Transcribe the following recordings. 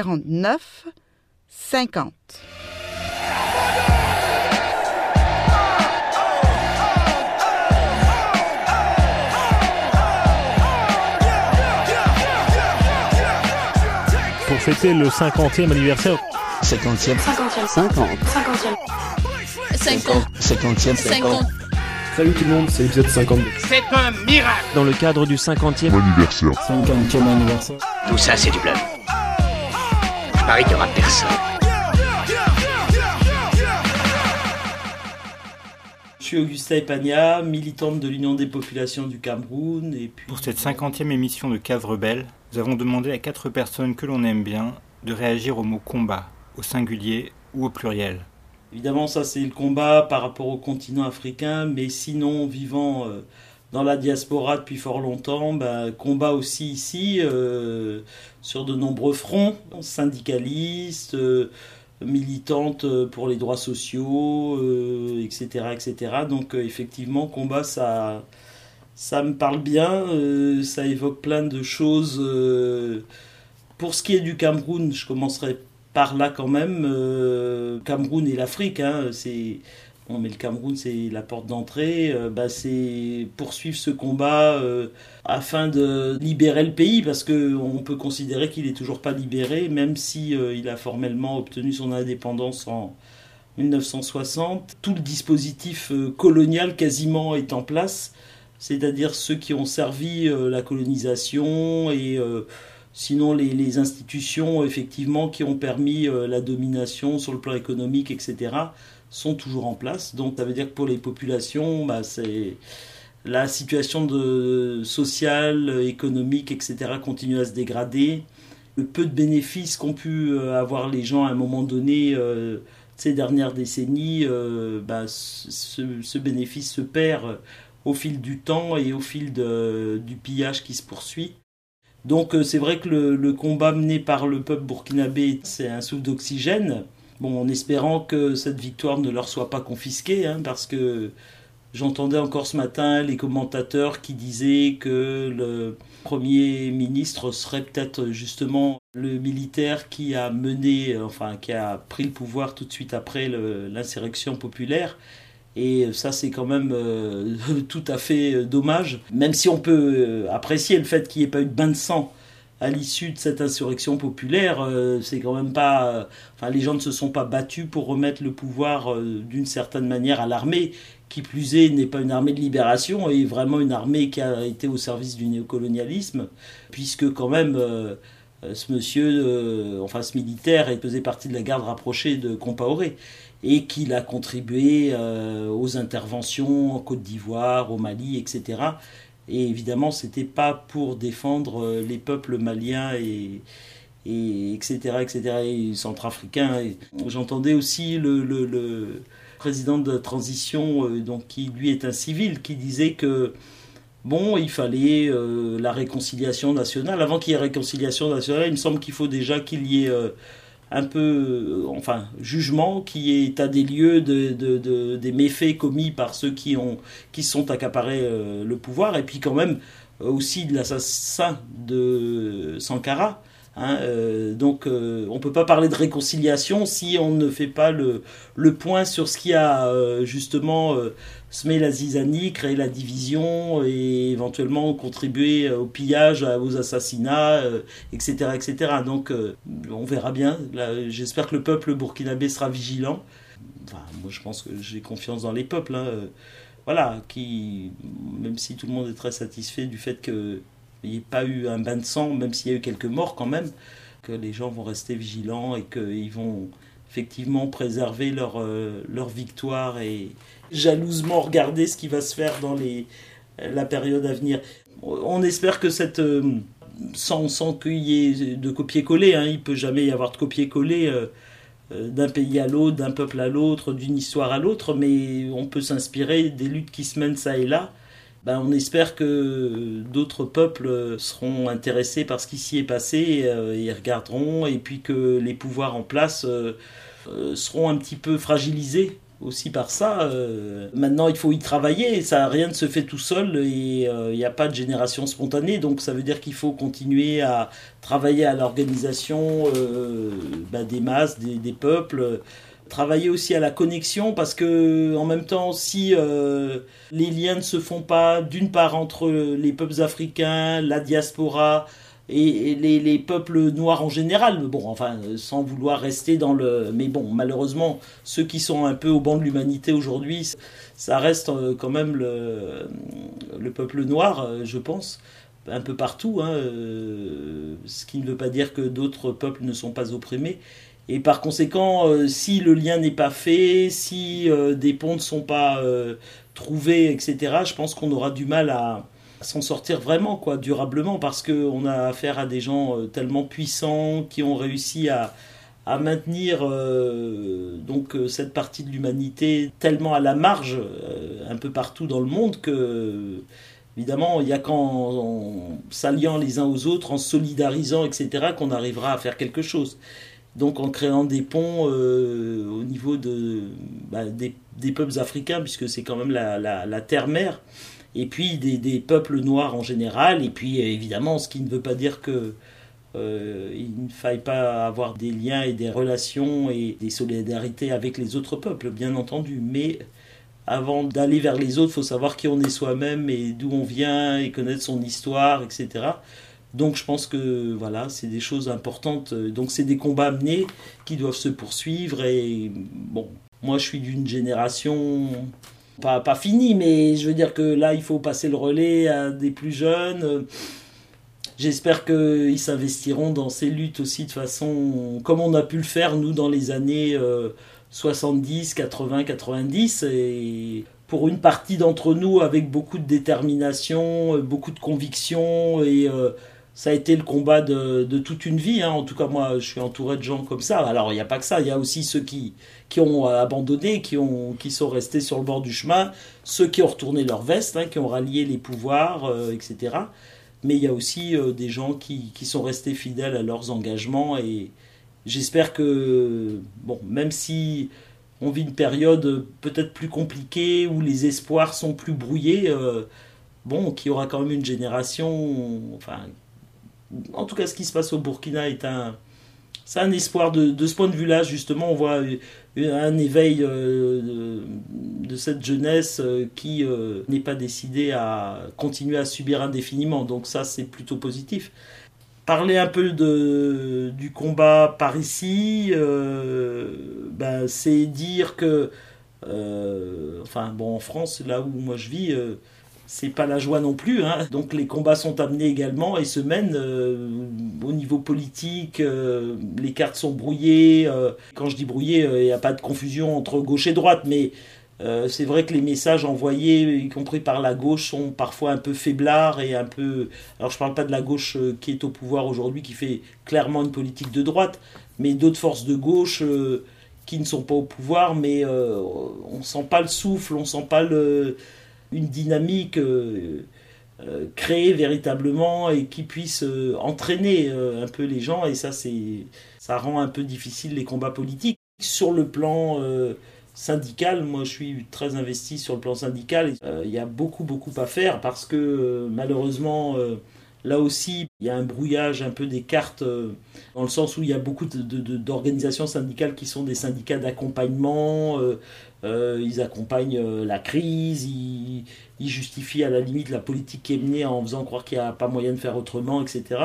48 49 50. Pour fêter le 50e anniversaire. 50e. 50e. 50. 50. 50e. 50. Salut tout le monde, c'est l'épisode 52. C'est un miracle Dans le cadre du 50e anniversaire. 50e anniversaire. Tout ça, c'est du bluff. Je parie qu'il n'y aura personne. Je suis Augusta Epagna, militante de l'Union des populations du Cameroun. Et puis... Pour cette 50e émission de Cave Rebelle, nous avons demandé à quatre personnes que l'on aime bien de réagir au mot combat, au singulier ou au pluriel. Évidemment, ça c'est le combat par rapport au continent africain, mais sinon, vivant euh, dans la diaspora depuis fort longtemps, bah, combat aussi ici, euh, sur de nombreux fronts, syndicalistes, euh, militante pour les droits sociaux, etc., etc. Donc effectivement, combat, ça, ça me parle bien, ça évoque plein de choses. pour ce qui est du Cameroun, je commencerai par là quand même, euh, Cameroun et l'Afrique, hein, c'est bon, mais le Cameroun c'est la porte d'entrée, euh, bah, c'est poursuivre ce combat euh, afin de libérer le pays parce que on peut considérer qu'il est toujours pas libéré, même si euh, il a formellement obtenu son indépendance en 1960. Tout le dispositif colonial quasiment est en place, c'est-à-dire ceux qui ont servi la colonisation et Sinon, les, les, institutions, effectivement, qui ont permis la domination sur le plan économique, etc., sont toujours en place. Donc, ça veut dire que pour les populations, bah, c'est la situation sociale, économique, etc., continue à se dégrader. Le peu de bénéfices qu'ont pu avoir les gens à un moment donné, euh, ces dernières décennies, euh, bah, ce, ce, bénéfice se perd au fil du temps et au fil du pillage qui se poursuit. Donc c'est vrai que le, le, combat mené par le peuple burkinabé, c'est un souffle d'oxygène. Bon, en espérant que cette victoire ne leur soit pas confisquée, hein, parce que j'entendais encore ce matin les commentateurs qui disaient que le Premier ministre serait peut-être justement le militaire qui a mené, enfin qui a pris le pouvoir tout de suite après l'insurrection populaire. Et ça, c'est quand même euh, tout à fait dommage. Même si on peut euh, apprécier le fait qu'il n'y ait pas eu de bain de sang à l'issue de cette insurrection populaire, euh, c'est quand même pas. Enfin, les gens ne se sont pas battus pour remettre le pouvoir d'une certaine manière à l'armée, qui plus est n'est pas une armée de libération, et vraiment une armée qui a été au service du néocolonialisme, puisque quand même. ce monsieur, enfin ce militaire, faisait partie de la garde rapprochée de Compaoré et qu'il a contribué euh, aux interventions en Côte d'Ivoire, au Mali, etc. Et évidemment, c'était pas pour défendre euh, les peuples maliens et, et etc., etc., et centrafricains. J'entendais aussi le, président de transition, euh, donc qui lui est un civil, qui disait que bon, il fallait euh, la réconciliation nationale. Avant qu'il y ait réconciliation nationale, il me semble qu'il faut déjà qu'il y ait un peu, enfin, jugement qui est état des lieux de, de, de, des méfaits commis par ceux qui ont, qui sont accaparés euh, le pouvoir, et puis quand même aussi de l'assassin de Sankara. Hein, euh, donc euh, on ne peut pas parler de réconciliation si on ne fait pas le, point sur ce qui a euh, justement semé la zizanie, créé la division et éventuellement contribué au pillage, aux assassinats, etc., etc. Donc on verra bien. J'espère que le peuple burkinabé sera vigilant. Moi je pense que j'ai confiance dans les peuples. Hein, voilà, qui, même si tout le monde est très satisfait du fait que il n'y ait pas eu un bain de sang, même s'il y a eu quelques morts quand même, que les gens vont rester vigilants et qu'ils vont effectivement préserver leur, euh, leur victoire et jalousement regarder ce qui va se faire dans les, la période à venir. On espère que cette... Euh, sans, sans qu'il y ait de copier-coller, hein, il peut jamais y avoir de copier-coller euh, d'un pays à l'autre, d'un peuple à l'autre, d'une histoire à l'autre, mais on peut s'inspirer des luttes qui se mènent ça et là ben, on espère que d'autres peuples seront intéressés par ce qui s'y est passé, euh, et regarderont, et puis que les pouvoirs en place euh, seront un petit peu fragilisés aussi par ça. maintenant, il faut y travailler. Ça, rien ne se fait tout seul et il n'y a pas de génération spontanée. Donc, ça veut dire qu'il faut continuer à travailler à l'organisation bah, des masses, des peuples travailler aussi à la connexion parce que en même temps si euh, les liens ne se font pas d'une part entre les peuples africains, la diaspora et, les, peuples noirs en général, bon enfin sans vouloir rester dans le mais bon malheureusement ceux qui sont un peu au banc de l'humanité aujourd'hui ça reste euh, quand même le, le peuple noir euh, je pense un peu partout, hein, ce qui ne veut pas dire que d'autres peuples ne sont pas opprimés. Et par conséquent, euh, si le lien n'est pas fait, si euh, des ponts ne sont pas euh, trouvés, etc., je pense qu'on aura du mal à, s'en sortir vraiment, quoi, durablement, parce qu'on a affaire à des gens tellement puissants qui ont réussi à, maintenir donc cette partie de l'humanité tellement à la marge un peu partout dans le monde que évidemment il n'y a qu'en s'alliant les uns aux autres, en solidarisant, etc., qu'on arrivera à faire quelque chose donc en créant des ponts euh, au niveau de, bah, des, peuples africains, puisque c'est quand même la, terre-mère, et puis des, peuples noirs en général, et puis évidemment, ce qui ne veut pas dire que euh, il ne faille pas avoir des liens et des relations et des solidarités avec les autres peuples, bien entendu, mais avant d'aller vers les autres, il faut savoir qui on est soi-même et d'où on vient et connaître son histoire, etc. Donc je pense que voilà, c'est des choses importantes. Donc c'est des combats menés qui doivent se poursuivre. Et bon, moi je suis d'une génération pas, pas finie, mais je veux dire que là il faut passer le relais à des plus jeunes. J'espère qu'ils s'investiront dans ces luttes aussi de façon comme on a pu le faire nous dans les années 70, 80, 90 et pour une partie d'entre nous avec beaucoup de détermination, beaucoup de conviction et euh, ça a été le combat de, toute une vie. Hein. En tout cas, moi, je suis entouré de gens comme ça. Alors, il n'y a pas que ça. Il y a aussi ceux qui, qui ont abandonné, qui, ont, qui sont restés sur le bord du chemin, ceux qui ont retourné leur veste, hein, qui ont rallié les pouvoirs, euh, etc. Mais il y a aussi euh, des gens qui, qui, sont restés fidèles à leurs engagements. Et j'espère que, bon, même si on vit une période peut-être plus compliquée, où les espoirs sont plus brouillés, euh, bon, qu'il y aura quand même une génération, enfin, en tout cas, ce qui se passe au Burkina est un, c'est un espoir de, ce point de vue-là. Justement, on voit un éveil euh, de, cette jeunesse euh, qui euh, n'est pas décidée à continuer à subir indéfiniment. Donc ça, c'est plutôt positif. Parler un peu de, du combat par ici, ben, c'est dire que, enfin bon, en France, là où moi je vis, c'est pas la joie non plus. Hein. Donc les combats sont amenés également et se mènent euh, au niveau politique. Euh, les cartes sont brouillées. Euh, quand je dis brouillées, il n'y a pas de confusion entre gauche et droite, mais c'est vrai que les messages envoyés, y compris par la gauche, sont parfois un peu faiblards et un peu. Alors je parle pas de la gauche qui est au pouvoir aujourd'hui, qui fait clairement une politique de droite, mais d'autres forces de gauche qui ne sont pas au pouvoir, mais on sent pas le souffle, on sent pas le une dynamique euh, euh, créée véritablement et qui puisse euh, entraîner un peu les gens. Et ça c'est ça rend un peu difficile les combats politiques. Sur le plan syndical moi je suis très investi sur le plan syndical. Il y a beaucoup beaucoup à faire parce que malheureusement Là aussi, il y a un brouillage un peu des cartes, dans le sens où il y a beaucoup d'organisations syndicales qui sont des syndicats d'accompagnement, ils accompagnent euh, la crise, ils, justifient à la limite la politique qui est menée en faisant croire qu'il n'y a pas moyen de faire autrement, etc.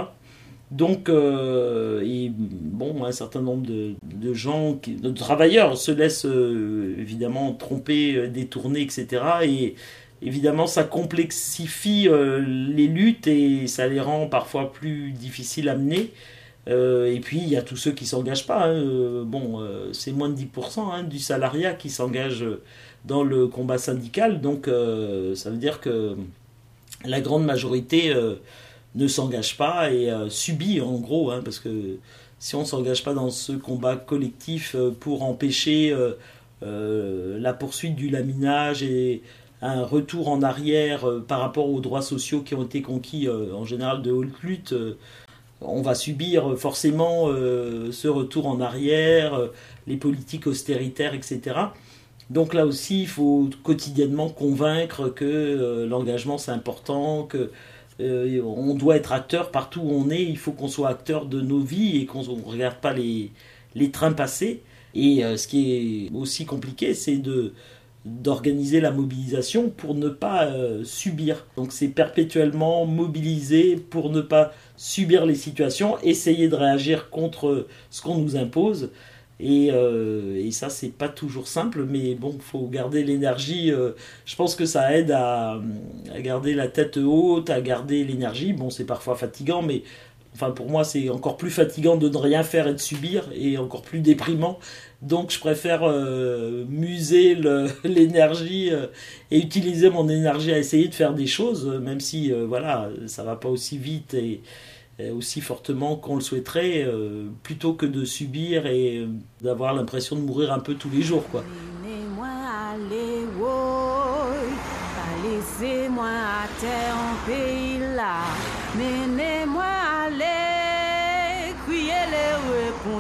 Donc, euh, bon, un certain nombre de, gens, de travailleurs se laissent évidemment tromper, détourner, etc. Et évidemment, ça complexifie les luttes et ça les rend parfois plus difficiles à mener. Euh, et puis il y a tous ceux qui s'engagent pas. Hein. Euh, bon, euh, c'est moins de 10% hein, du salariat qui s'engage dans le combat syndical. Donc ça veut dire que la grande majorité ne s'engage pas et subit en gros, hein, parce que si on ne s'engage pas dans ce combat collectif pour empêcher la poursuite du laminage et un retour en arrière par rapport aux droits sociaux qui ont été conquis en général de haute lutte, on va subir forcément euh, ce retour en arrière, euh, les politiques austéritaires, etc. Donc là aussi, il faut quotidiennement convaincre que l'engagement c'est important, que on doit être acteur partout où on est, il faut qu'on soit acteur de nos vies et qu'on ne regarde pas les, les trains passer. Et ce qui est aussi compliqué, c'est de d'organiser la mobilisation pour ne pas euh, subir. Donc c'est perpétuellement mobiliser pour ne pas subir les situations, essayer de réagir contre ce qu'on nous impose. Et, euh, et ça, c'est pas toujours simple, mais bon, faut garder l'énergie. Euh, je pense que ça aide à, à, garder la tête haute, à garder l'énergie. Bon, c'est parfois fatigant, mais Enfin, pour moi, c'est encore plus fatigant de ne rien faire et de subir, et encore plus déprimant. Donc, je préfère euh, muser l'énergie euh, et utiliser mon énergie à essayer de faire des choses, même si, euh, voilà, ça va pas aussi vite et, aussi fortement qu'on le souhaiterait, plutôt que de subir et d'avoir l'impression de mourir un peu tous les jours, quoi. Laissez-moi à terre en pays là, menez-moi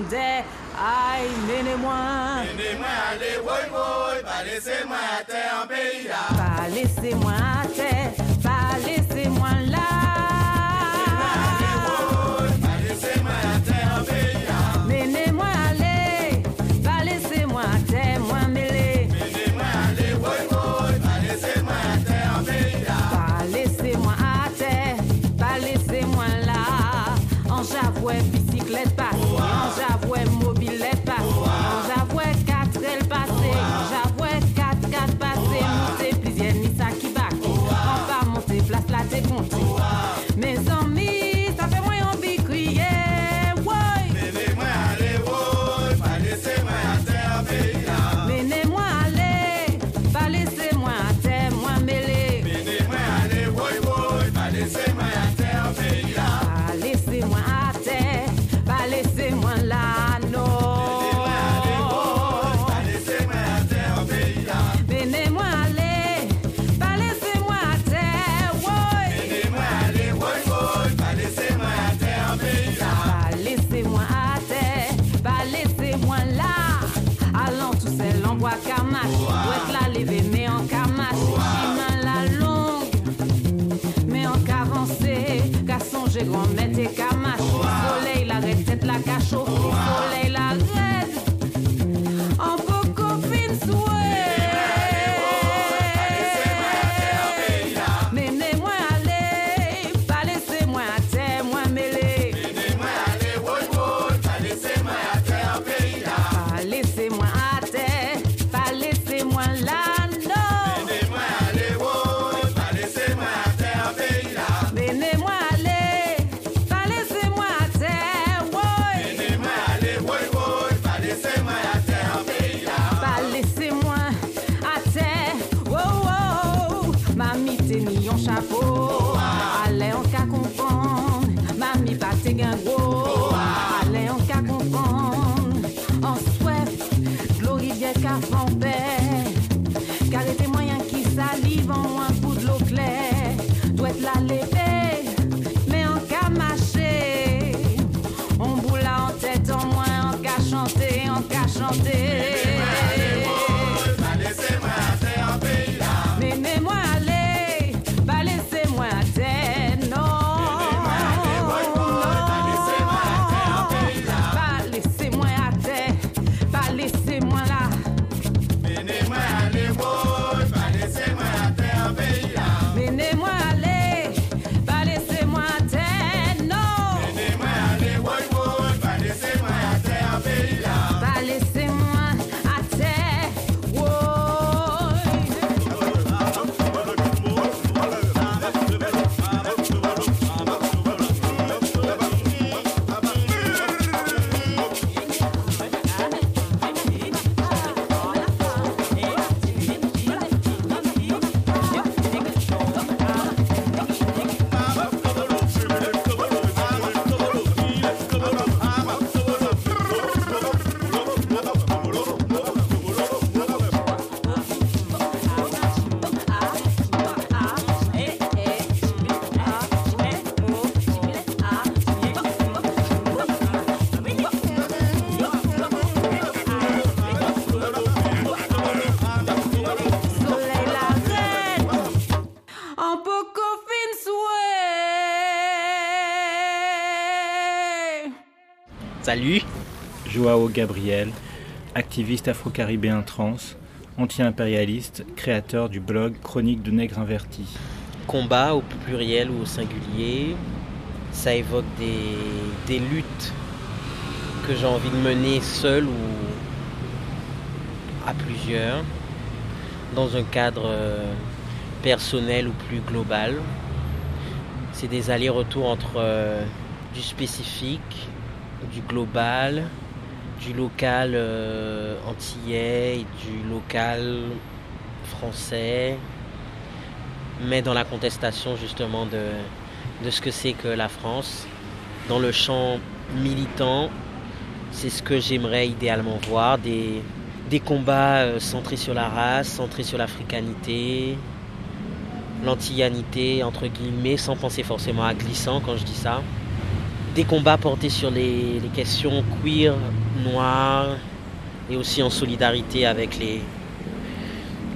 répondait, aïe, menez-moi. Menez-moi aller, woy woy, pas laissez-moi à terre en pays. Pas laissez-moi à terre, Salut Joao Gabriel, activiste afro-caribéen trans, anti-impérialiste, créateur du blog Chronique de Nègres Invertis. Combat au pluriel ou au singulier, ça évoque des, des luttes que j'ai envie de mener seul ou à plusieurs, dans un cadre euh, personnel ou plus global. C'est des allers-retours entre euh, du spécifique, du global, du local euh, antillais du local français, mais dans la contestation justement de, de ce que c'est que la France. Dans le champ militant, c'est ce que j'aimerais idéalement voir, des, des combats euh, centrés sur la race, centrés sur l'africanité, l'antillanité, entre guillemets, sans penser forcément à glissant quand je dis ça. Des combats portés sur les, questions queer, noires, et aussi en solidarité avec les,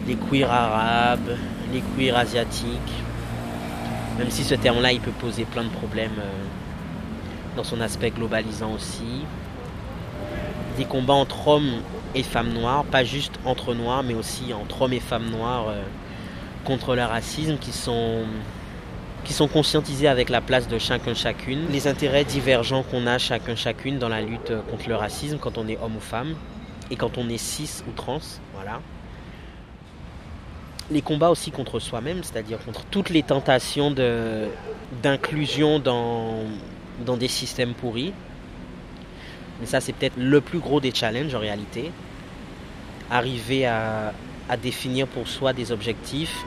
les queers arabes, les queers asiatiques. Même si ce terme-là, il peut poser plein de problèmes euh, dans son aspect globalisant aussi. Des combats entre hommes et femmes noires, pas juste entre noirs, mais aussi entre hommes et femmes noires euh, contre le racisme, qui sont, qui sont conscientisés avec la place de chacun chacune, les intérêts divergents qu'on a chacun chacune dans la lutte contre le racisme quand on est homme ou femme, et quand on est cis ou trans, voilà. Les combats aussi contre soi-même, c'est-à-dire contre toutes les tentations d'inclusion dans, dans des systèmes pourris, mais ça, c'est peut-être le plus gros des challenges en réalité. Arriver à, à définir pour soi des objectifs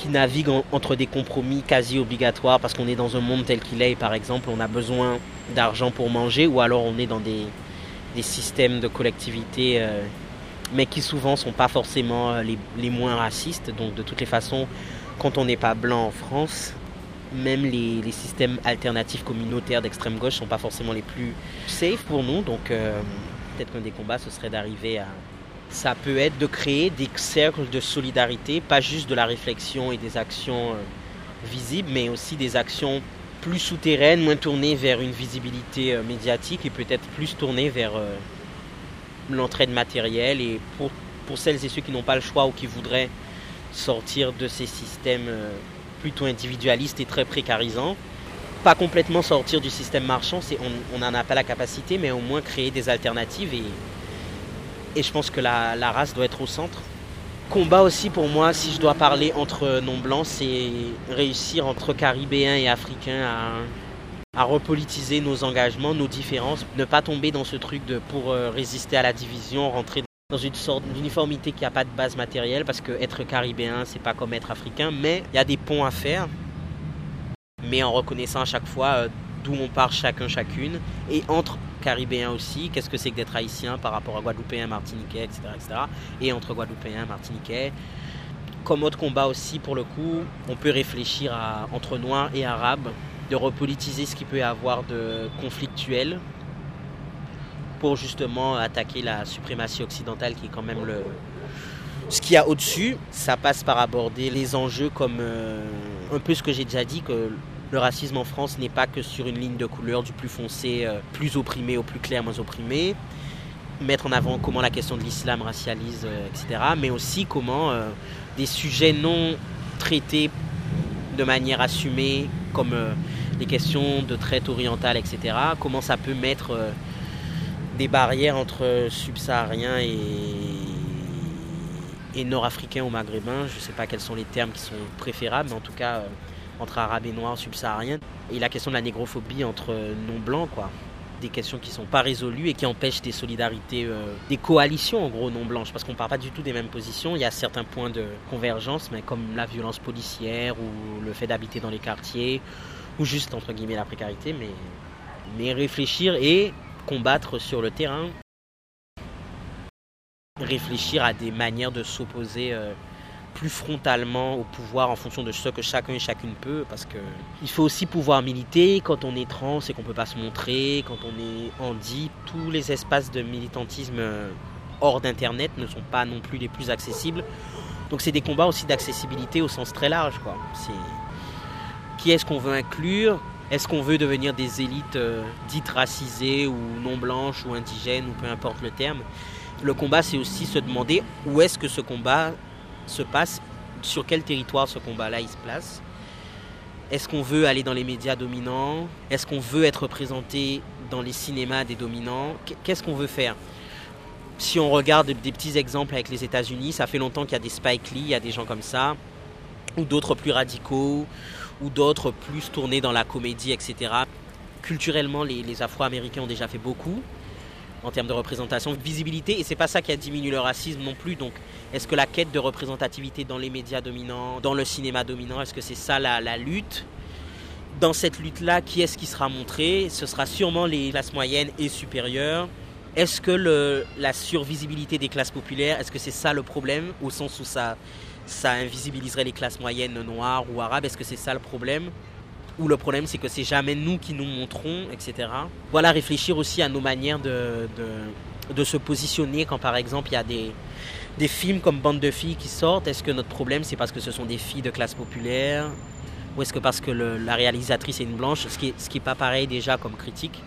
qui naviguent en- entre des compromis quasi obligatoires parce qu'on est dans un monde tel qu'il est par exemple on a besoin d'argent pour manger ou alors on est dans des, des systèmes de collectivité euh, mais qui souvent sont pas forcément euh, les, les moins racistes. Donc de toutes les façons, quand on n'est pas blanc en France, même les, les systèmes alternatifs communautaires d'extrême gauche sont pas forcément les plus safe pour nous. Donc euh, peut-être qu'un des combats, ce serait d'arriver à... Ça peut être de créer des cercles de solidarité, pas juste de la réflexion et des actions euh, visibles, mais aussi des actions plus souterraines, moins tournées vers une visibilité euh, médiatique et peut-être plus tournées vers euh, l'entraide matérielle. Et pour, pour celles et ceux qui n'ont pas le choix ou qui voudraient sortir de ces systèmes plutôt individualistes et très précarisants, pas complètement sortir du système marchand, on n'en a pas la capacité, mais au moins créer des alternatives. Et, et je pense que la, race doit être au centre. Combat aussi pour moi, si je dois parler entre non-blancs, c'est réussir entre caribéens et africains à, à repolitiser nos engagements, nos différences, ne pas tomber dans ce truc de pour euh, résister à la division, rentrer dans une sorte d'uniformité qui n'a pas de base matérielle, parce que être caribéen, c'est pas comme être africain, mais il y a des ponts à faire, mais en reconnaissant à chaque fois euh, d'où on part chacun, chacune, et entre caribéens aussi, qu'est-ce que c'est que d'être haïtien par rapport à guadeloupéen, martiniquais, etc., etc., et entre guadeloupéens, martiniquais. Comme autre combat aussi, pour le coup, on peut réfléchir à, entre noirs et arabes, de repolitiser ce qui peut y avoir de conflictuel pour justement attaquer la suprématie occidentale qui est quand même le, ce qu'il y a au-dessus. Ça passe par aborder les enjeux comme euh, un peu ce que j'ai déjà dit, que le racisme en France n'est pas que sur une ligne de couleur du plus foncé, euh, plus opprimé au plus clair, moins opprimé. Mettre en avant comment la question de l'islam racialise, euh, etc. Mais aussi comment euh, des sujets non traités de manière assumée, comme les questions de traite orientale, etc. Comment ça peut mettre des barrières entre subsahariens et, et nord-africains ou maghrébins. Je ne sais pas quels sont les termes qui sont préférables, mais en tout cas entre arabes et noirs subsahariens. Et la question de la négrophobie entre non-blancs, quoi. Des questions qui ne sont pas résolues et qui empêchent des solidarités, euh, des coalitions en gros non-blanches, parce qu'on ne parle pas du tout des mêmes positions. Il y a certains points de convergence, mais comme la violence policière ou le fait d'habiter dans les quartiers, ou juste entre guillemets la précarité, mais, mais réfléchir et combattre sur le terrain. Réfléchir à des manières de s'opposer euh, plus frontalement au pouvoir en fonction de ce que chacun et chacune peut, parce que il faut aussi pouvoir militer quand on est trans et qu'on peut pas se montrer, quand on est handi. Tous les espaces de militantisme euh, hors d'internet ne sont pas non plus les plus accessibles. Donc c'est des combats aussi d'accessibilité au sens très large, quoi. Qui est-ce qu'on veut inclure? Est-ce qu'on veut devenir des élites euh, dites racisées ou non blanches ou indigènes ou peu importe le terme? Le combat, c'est aussi se demander où est-ce que ce combat se passe, sur quel territoire ce combat-là il se place? Est-ce qu'on veut aller dans les médias dominants? Est-ce qu'on veut être représenté dans les cinémas des dominants? Qu'est-ce qu'on veut faire? Si on regarde des petits exemples avec les États-Unis, ça fait longtemps qu'il y a des Spike Lee, il y a des gens comme ça, ou d'autres plus radicaux, ou d'autres plus tournés dans la comédie, etc. Culturellement, les, les Afro-Américains ont déjà fait beaucoup en termes de représentation, de visibilité, et c'est pas ça qui a diminué le racisme non plus. Donc, est-ce que la quête de représentativité dans les médias dominants, dans le cinéma dominant, est-ce que c'est ça la, lutte? Dans cette lutte-là, qui est-ce qui sera montré? Ce sera sûrement les classes moyennes et supérieures. Est-ce que la survisibilité des classes populaires, est-ce que c'est ça le problème, au sens où ça, ça invisibiliserait les classes moyennes noires ou arabes? Est-ce que c'est ça le problème? Ou le problème c'est que c'est jamais nous qui nous montrons, etc. Voilà, réfléchir aussi à nos manières de, se positionner quand par exemple il y a des, films comme Bande de filles qui sortent. Est-ce que notre problème c'est parce que ce sont des filles de classe populaire? Ou est-ce que parce que la réalisatrice est une blanche Ce qui n'est pas pareil déjà comme critique?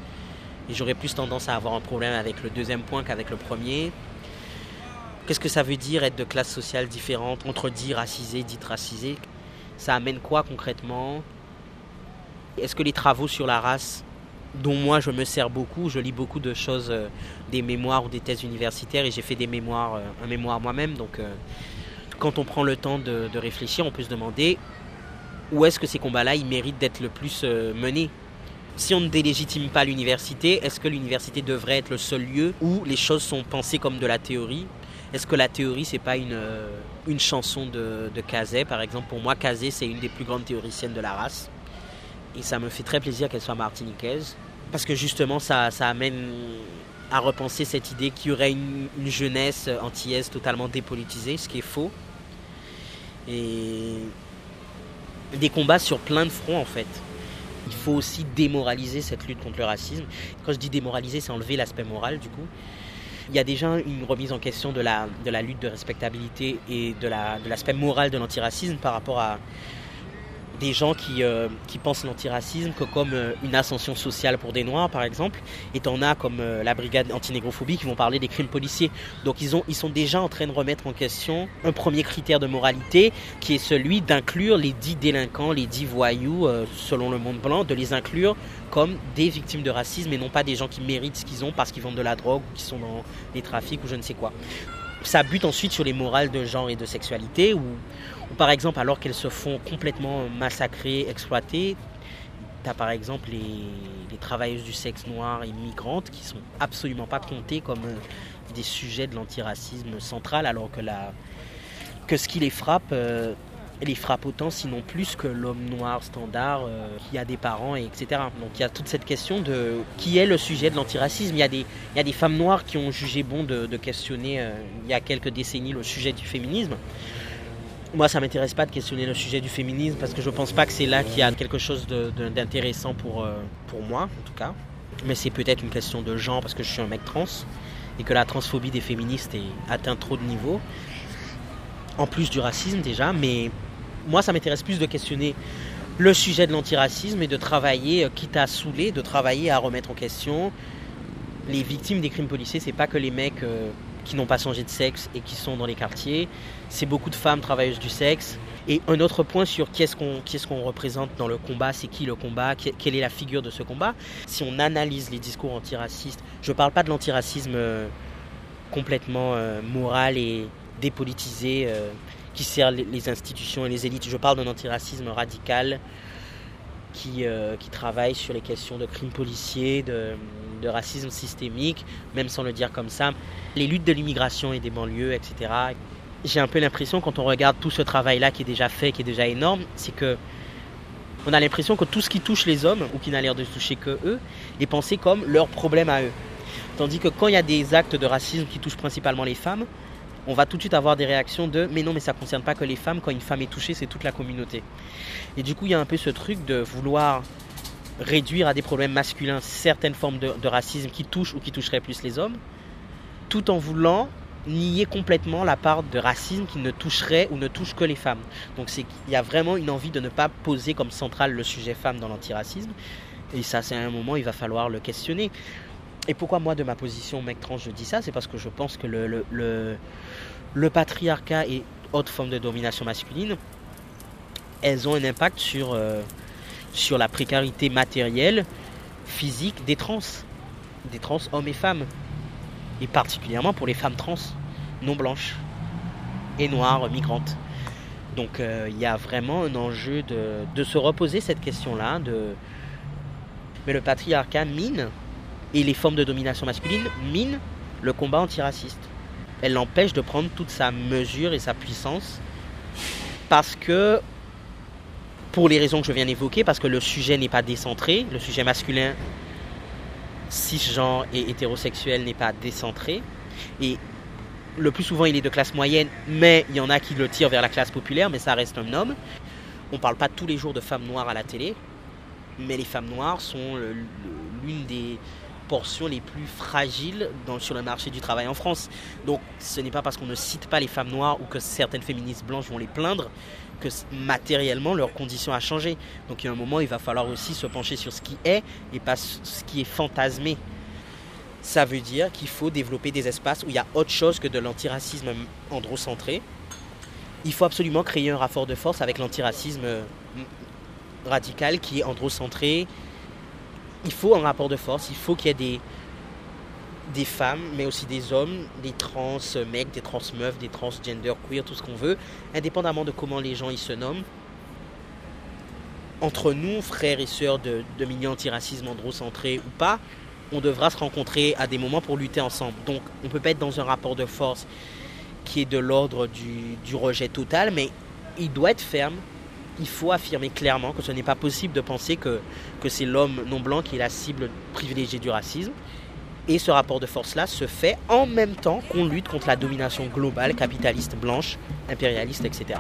Et j'aurais plus tendance à avoir un problème avec le deuxième point qu'avec le premier. Qu'est-ce que ça veut dire être de classe sociale différente entre dit racisé, dit racisé? Ça amène quoi concrètement? Est-ce que les travaux sur la race, dont moi je me sers beaucoup, je lis beaucoup de choses, euh, des mémoires ou des thèses universitaires, et j'ai fait des mémoires, euh, un mémoire moi-même, donc euh, quand on prend le temps de, réfléchir, on peut se demander où est-ce que ces combats-là, ils méritent d'être le plus menés. Si on ne délégitime pas l'université, est-ce que l'université devrait être le seul lieu où les choses sont pensées comme de la théorie? Est-ce que la théorie, c'est pas une, chanson de, de par exemple Pour moi, Cazet, c'est une des plus grandes théoriciennes de la race. Et ça me fait très plaisir qu'elle soit martiniquaise. Parce que justement, ça, ça amène à repenser cette idée qu'il y aurait une, une, jeunesse antillaise totalement dépolitisée, ce qui est faux. Et des combats sur plein de fronts en fait. Il faut aussi démoraliser cette lutte contre le racisme. Quand je dis démoraliser, c'est enlever l'aspect moral du coup. Il y a déjà une remise en question de la, de la lutte de respectabilité et de l'aspect la, de moral de l'antiracisme par rapport à, des gens qui, euh, qui pensent l'antiracisme comme euh, une ascension sociale pour des Noirs, par exemple, et t'en as comme euh, la brigade antinégrophobie qui vont parler des crimes policiers. Donc ils, ont, ils sont déjà en train de remettre en question un premier critère de moralité qui est celui d'inclure les dix délinquants, les dix voyous, selon le monde blanc, de les inclure comme des victimes de racisme et non pas des gens qui méritent ce qu'ils ont parce qu'ils vendent de la drogue ou qui sont dans les trafics ou je ne sais quoi. Ça bute ensuite sur les morales de genre et de sexualité où par exemple, alors qu'elles se font complètement massacrer, exploiter, tu as par exemple les, travailleuses du sexe noir et migrantes qui sont absolument pas comptées comme euh, des sujets de l'antiracisme central, alors que, la, que ce qui les frappe, euh, les frappe autant, sinon plus que l'homme noir standard euh, qui a des parents, et etc. Donc il y a toute cette question de qui est le sujet de l'antiracisme. Il, y a des, y a des femmes noires qui ont jugé bon de, questionner euh, il y a quelques décennies le sujet du féminisme moi ça m'intéresse pas de questionner le sujet du féminisme parce que je pense pas que c'est là qu'il y a quelque chose d'intéressant pour, euh, pour moi en tout cas. Mais c'est peut-être une question de genre parce que je suis un mec trans et que la transphobie des féministes est atteint trop de niveaux en plus du racisme déjà mais moi ça m'intéresse plus de questionner le sujet de l'antiracisme et de travailler quitte à saouler de travailler à remettre en question les victimes des crimes policiers. C'est pas que les mecs euh, qui n'ont pas changé de sexe et qui sont dans les quartiers. C'est beaucoup de femmes travailleuses du sexe. Et un autre point sur qui est-ce qu'on représente dans le combat, c'est qui le combat, quelle est la figure de ce combat. Si on analyse les discours antiracistes, je ne parle pas de l'antiracisme euh, complètement euh, moral et dépolitisé euh, qui sert les institutions et les élites. Je parle d'un antiracisme radical qui, qui travaille sur les questions de crimes policiers, de, de, racisme systémique, même sans le dire comme ça, les luttes de l'immigration et des banlieues, etc. J'ai un peu l'impression, quand on regarde tout ce travail-là qui est déjà fait, qui est déjà énorme, c'est que on a l'impression que tout ce qui touche les hommes, ou qui n'a l'air de toucher que eux, est pensé comme leur problème à eux. Tandis que quand il y a des actes de racisme qui touchent principalement les femmes, on va tout de suite avoir des réactions de mais non mais ça concerne pas que les femmes quand une femme est touchée c'est toute la communauté et du coup il y a un peu ce truc de vouloir réduire à des problèmes masculins certaines formes de, racisme qui touchent ou qui toucheraient plus les hommes tout en voulant nier complètement la part de racisme qui ne toucherait ou ne touche que les femmes. Donc qu'il y a vraiment une envie de ne pas poser comme central le sujet femme dans l'antiracisme. Et ça, c'est un moment, il va falloir le questionner. Et pourquoi moi, de ma position mec trans, je dis ça C'est parce que je pense que le patriarcat et autres formes de domination masculine, elles ont un impact sur, euh, sur la précarité matérielle, physique des trans, des trans hommes et femmes, et particulièrement pour les femmes trans non blanches et noires migrantes. Donc euh, il y a vraiment un enjeu de, se reposer cette question-là. Mais le patriarcat mine, et les formes de domination masculine minent le combat antiraciste. Elle l'empêche de prendre toute sa mesure et sa puissance parce que pour les raisons que je viens d'évoquer, parce que le sujet n'est pas décentré, le sujet masculin, cisgenre et hétérosexuel n'est pas décentré. Et le plus souvent, il est de classe moyenne, mais il y en a qui le tirent vers la classe populaire, mais ça reste un homme. On ne parle pas tous les jours de femmes noires à la télé, mais les femmes noires sont l'une des portions les plus fragiles sur le marché du travail en France. Donc ce n'est pas parce qu'on ne cite pas les femmes noires ou que certaines féministes blanches vont les plaindre que matériellement leur condition a changé. Donc il y a un moment, il va falloir aussi se pencher sur ce qui est et pas ce qui est fantasmé. Ça veut dire qu'il faut développer des espaces où il y a autre chose que de l'antiracisme androcentré. Il faut absolument créer un rapport de force avec l'antiracisme radical qui est androcentré. Il faut un rapport de force, il faut qu'il y ait des, des femmes, mais aussi des hommes, des trans mecs, des trans meufs, des transgender queer, tout ce qu'on veut, indépendamment de comment les gens ils se nomment. Entre nous, frères et sœurs de, de milieux antiracisme androcentrés ou pas, on devra se rencontrer à des moments pour lutter ensemble. Donc on peut pas être dans un rapport de force qui est de l'ordre du, du rejet total, mais il doit être ferme. Il faut affirmer clairement que ce n'est pas possible de penser que, c'est l'homme non blanc qui est la cible privilégiée du racisme. Et ce rapport de force-là se fait en même temps qu'on lutte contre la domination globale, capitaliste, blanche, impérialiste, etc.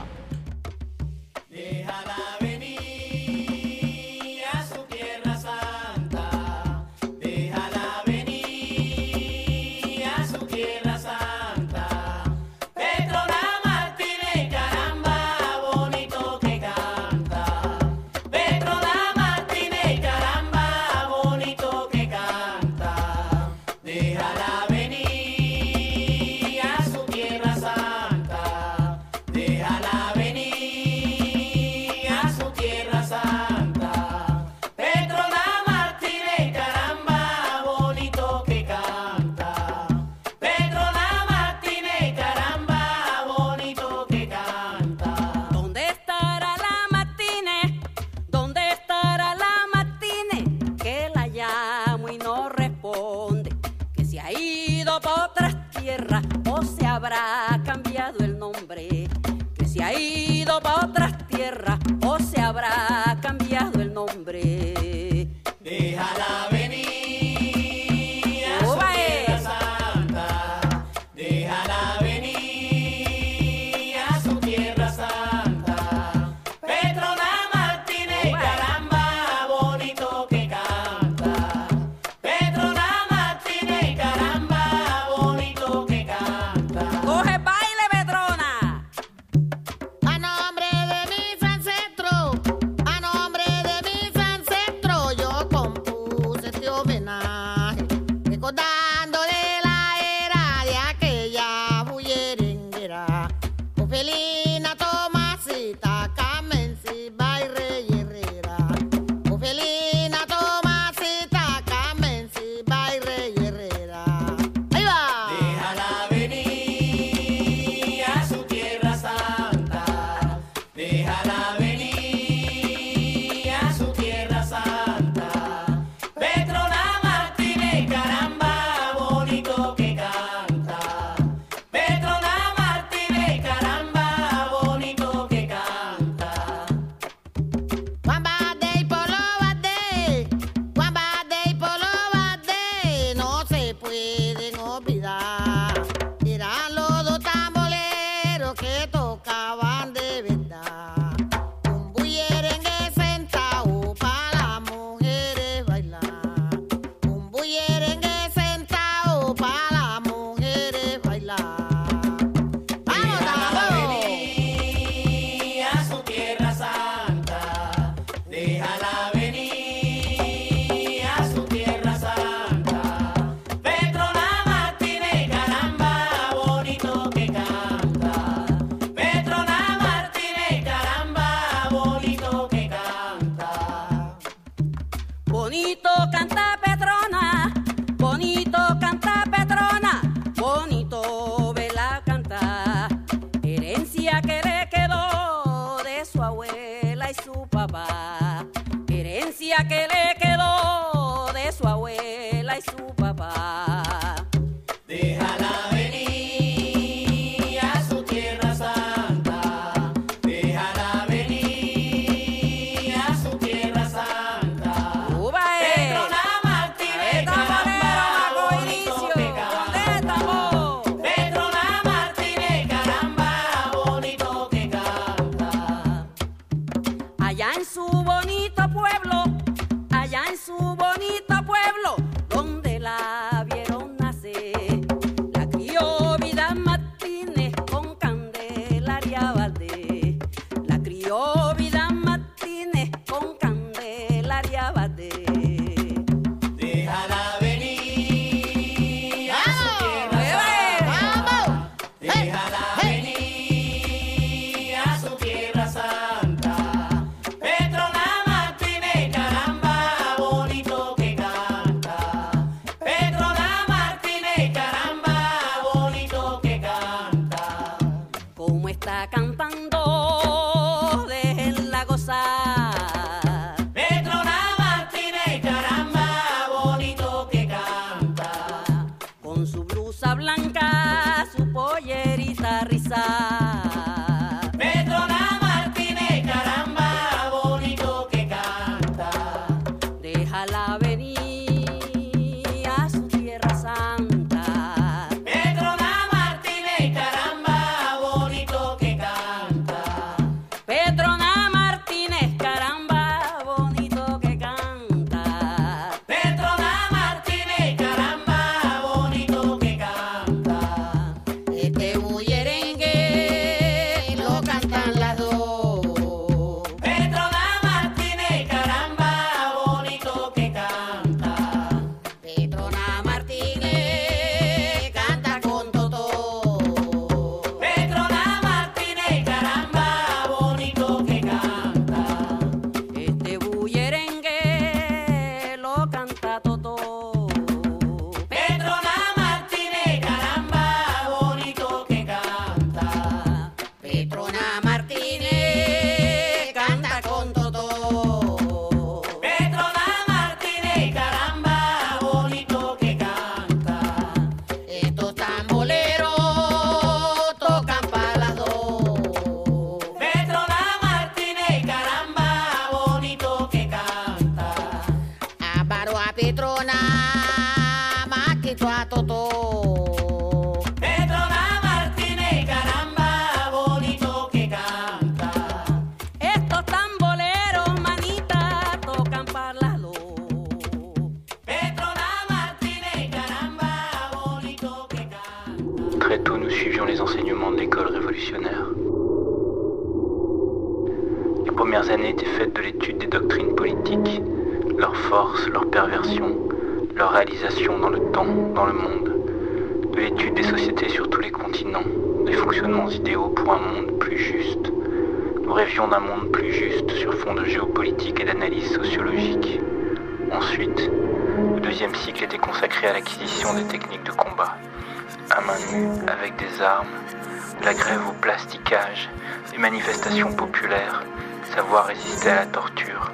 résister à la torture.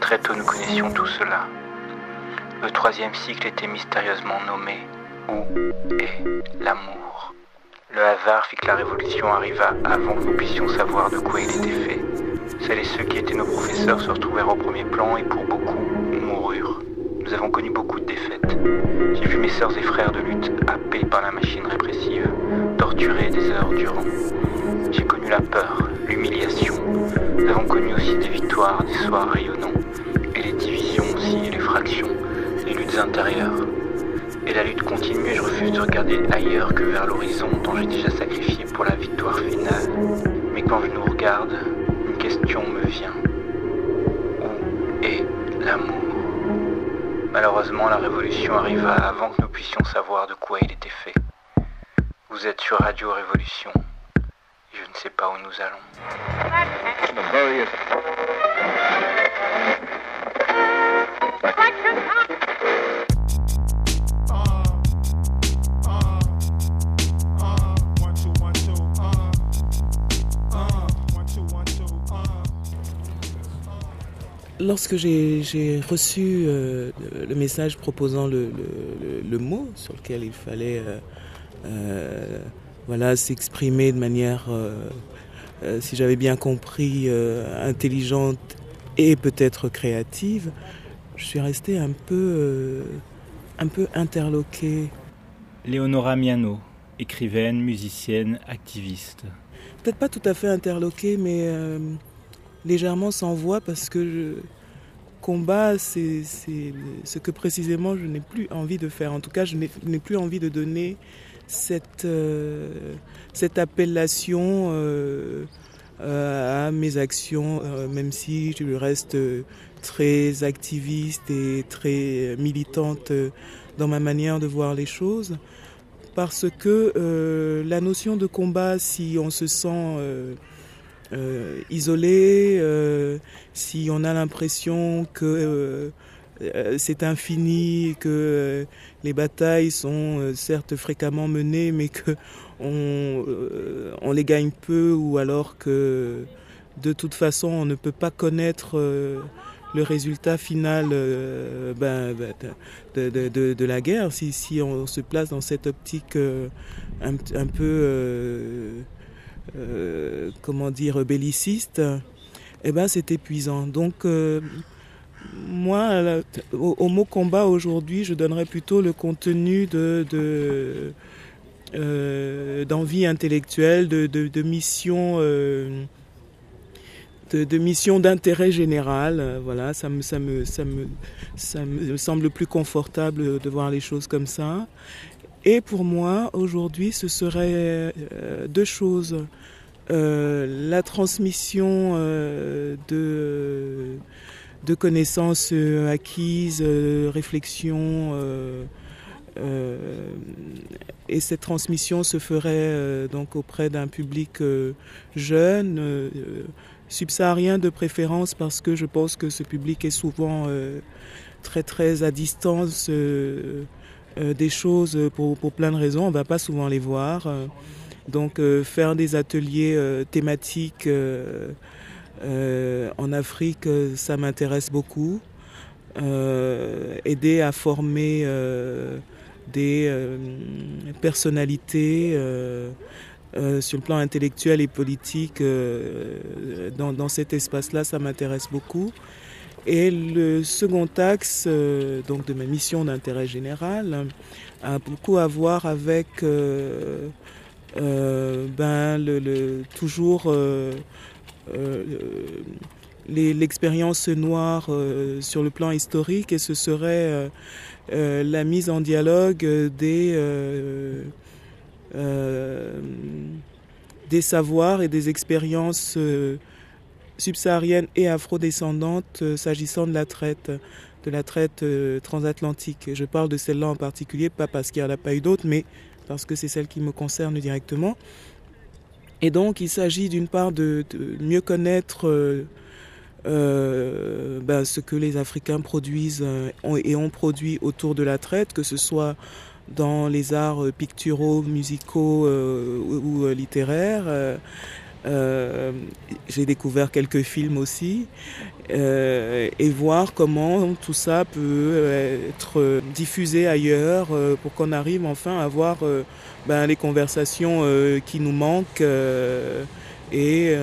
Très tôt nous connaissions tout cela. Le troisième cycle était mystérieusement nommé Où est l'amour? Le hasard fit que la révolution arriva avant que nous puissions savoir de quoi il était fait. Celles et ceux qui étaient nos professeurs se retrouvèrent au premier plan et pour Et la lutte continue et je refuse de regarder ailleurs que vers l'horizon dont j'ai déjà sacrifié pour la victoire finale. Mais quand je nous regarde, une question me vient. Où est l'amour? Malheureusement, la révolution arriva avant que nous puissions savoir de quoi il était fait. Vous êtes sur Radio Révolution. Je ne sais pas où nous allons. Lorsque j'ai reçu euh, le message proposant le, le, mot sur lequel il fallait euh, euh, voilà, s'exprimer de manière, si j'avais bien compris, intelligente et peut-être créative, je suis restée un peu, un peu interloquée. Léonora Miano, écrivaine, musicienne, activiste. Peut-être pas tout à fait interloquée, mais légèrement sans voix parce que combat, c'est ce que précisément je n'ai plus envie de faire. En tout cas, je n'ai plus envie de donner cette, euh, appellation euh, à mes actions, euh, même si je reste très activiste et très militante dans ma manière de voir les choses. Parce que la notion de combat, si on se sent euh, isolé, euh, si on a l'impression que euh, c'est infini, que les batailles sont certes fréquemment menées, mais que on, on, les gagne peu, ou alors que de toute façon on ne peut pas connaître le résultat final ben, ben de, de, la guerre si, si on se place dans cette optique un, peu euh, comment dire, belliciste, eh ben, c'est épuisant. Donc, euh, moi, au, mot combat aujourd'hui, je donnerais plutôt le contenu de, euh, d'envie intellectuelle, de, mission, de, mission d'intérêt général. Voilà, ça me semble plus confortable de voir les choses comme ça. Et pour moi, aujourd'hui, ce serait euh, deux choses. Euh, la transmission euh, de, de, connaissances acquises, réflexions, et cette transmission se ferait donc auprès d'un public jeune, subsaharien de préférence, parce que je pense que ce public est souvent très très à distance des choses pour, pour, plein de raisons. On ne va pas souvent les voir. Donc euh, faire des ateliers euh, thématiques en Afrique, ça m'intéresse beaucoup. aider à former des personnalités sur le plan intellectuel et politique dans, dans, cet espace-là, ça m'intéresse beaucoup. Et le second axe euh, donc de ma mission d'intérêt général a beaucoup à voir avec euh, euh, ben, le, toujours l'expérience noire sur le plan historique. Et ce serait la mise en dialogue des des savoirs et des expériences subsaharienne et afrodescendante euh, s'agissant de la traite, de la traite euh, transatlantique. Je parle de celle-là en particulier, pas parce qu'il n'y en a pas eu d'autres, mais parce que c'est celle qui me concerne directement. Et donc, il s'agit d'une part de, mieux connaître euh, ben, ce que les Africains produisent et ont produit autour de la traite, que ce soit dans les arts picturaux, musicaux ou littéraires euh, j'ai découvert quelques films aussi euh, et voir comment tout ça peut être diffusé ailleurs euh, pour qu'on arrive enfin à avoir euh, ben, les conversations qui nous manquent et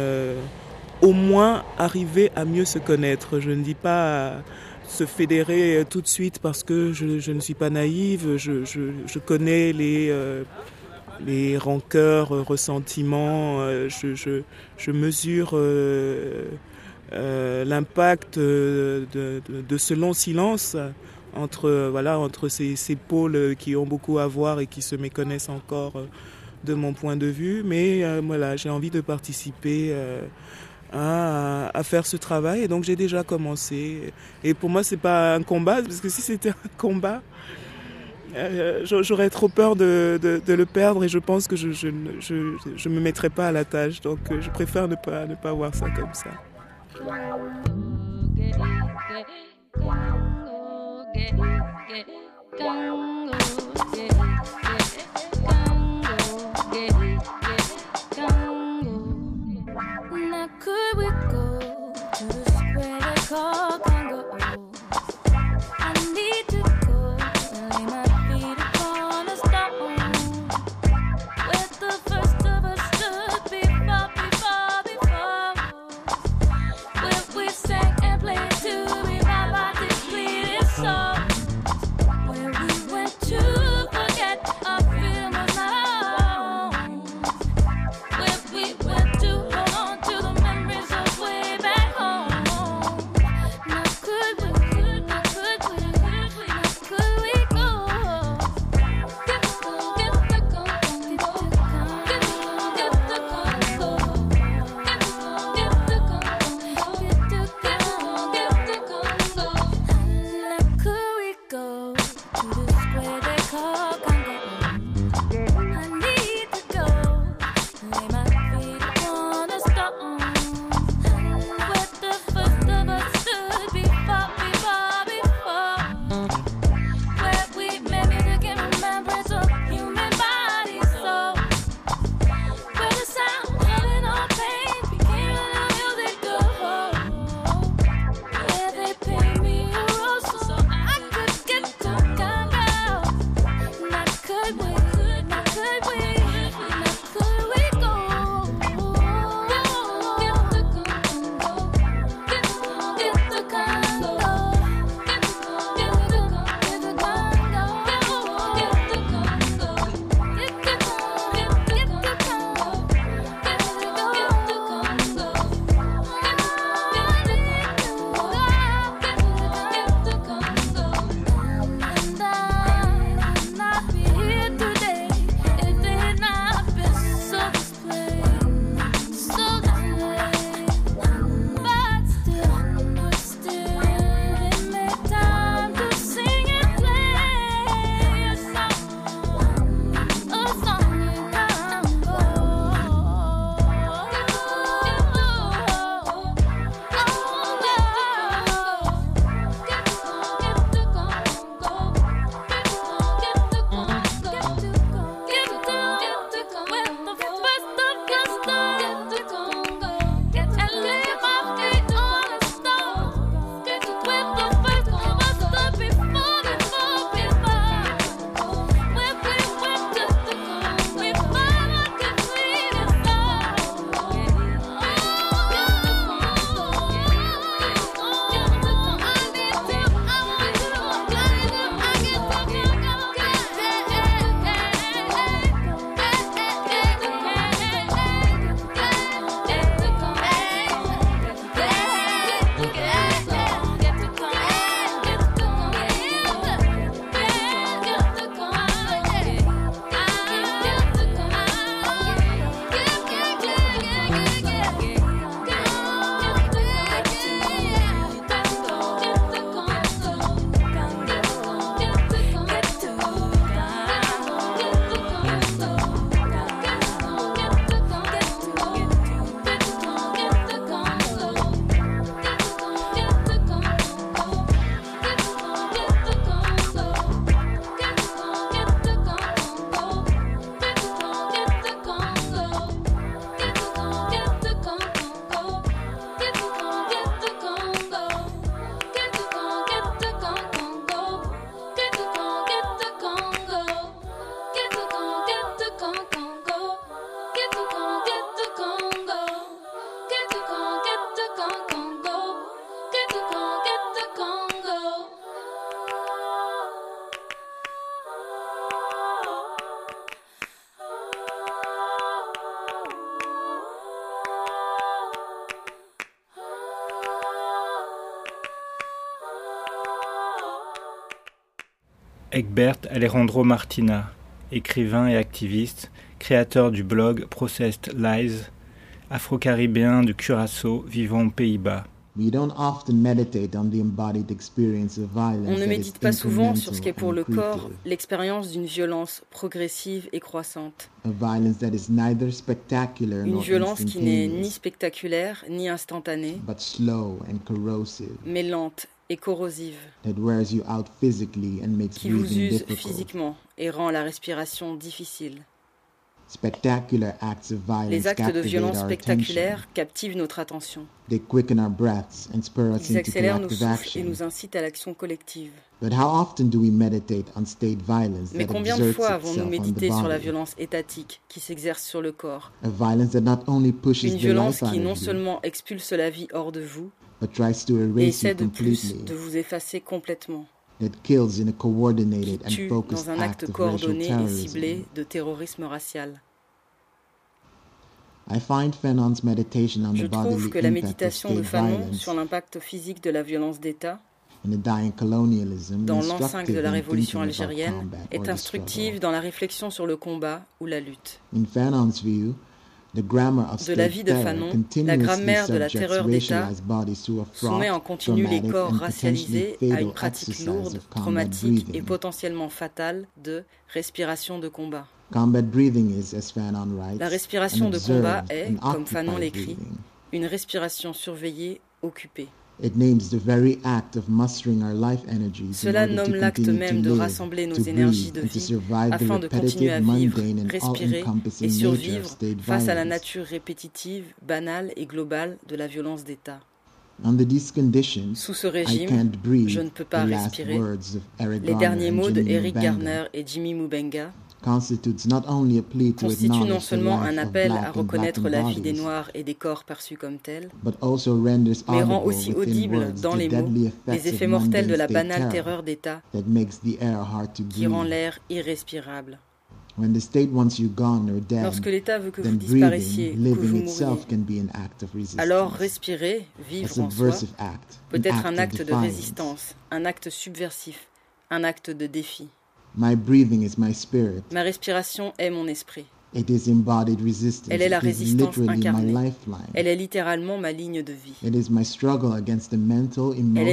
au moins arriver à mieux se connaître. Je ne dis pas se fédérer tout de suite parce que je, ne suis pas naïve, je connais les les rancœurs, euh, ressentiments, euh, je, mesure euh, l'impact de, ce long silence entre, voilà, entre ces, pôles qui ont beaucoup à voir et qui se méconnaissent encore de mon point de vue. Mais voilà, j'ai envie de participer. À, à, faire ce travail et donc j'ai déjà commencé et pour moi c'est pas un combat parce que si c'était un combat euh, j'aurais trop peur de, de, le perdre et je pense que je ne je, je, me mettrai pas à la tâche. Donc euh, je préfère ne pas, ne pas voir ça comme ça. Egbert Alejandro Martina, écrivain et activiste, créateur du blog Processed Lies, afro-caribéen du Curaçao vivant aux Pays-Bas. On ne médite pas souvent sur ce qu'est pour le corps l'expérience d'une violence progressive et croissante. Une violence qui n'est ni spectaculaire ni instantanée, mais lente et corrosive, qui vous use physiquement et rend la respiration difficile. Les actes de violence spectaculaires captivent notre attention. Ils accélèrent nos souffles et nous incitent à l'action collective. Mais combien de fois avons-nous médité sur la violence étatique qui s'exerce sur le corps? Une violence qui non seulement expulse la vie hors de vous, essaie de plus de vous effacer complètement qui tue dans un acte coordonné et ciblé de terrorisme racial. Je trouve que la méditation de Fanon sur l'impact physique de la violence d'État dans l'enceinte de la révolution algérienne est instructive dans la réflexion sur le combat ou la lutte. De l'avis de Fanon, la grammaire de la terreur d'État soumet en continu les corps racialisés à une pratique lourde, traumatique et potentiellement fatale de respiration de combat. La respiration de combat est, comme Fanon l'écrit, une respiration surveillée, occupée. Cela nomme l'acte même de rassembler nos énergies de vie afin de continuer à vivre, respirer et survivre face à la nature répétitive, banale et globale de la violence d'État. Sous ce régime, je ne peux pas respirer. Les derniers mots de Eric Garner et Jimmy Mubenga constitue non seulement un appel à reconnaître la vie des Noirs et des corps perçus comme tels, mais rend aussi audible dans les mots les effets mortels de la banale terreur d'État qui rend l'air irrespirable. Lorsque l'État veut que vous disparaissiez, que vous mouriez, alors respirer, vivre en soi, peut être un acte de résistance, un acte subversif, un acte de défi. Ma respiration est mon esprit. Elle est la résistance incarnée. Elle est littéralement ma ligne de vie. Elle est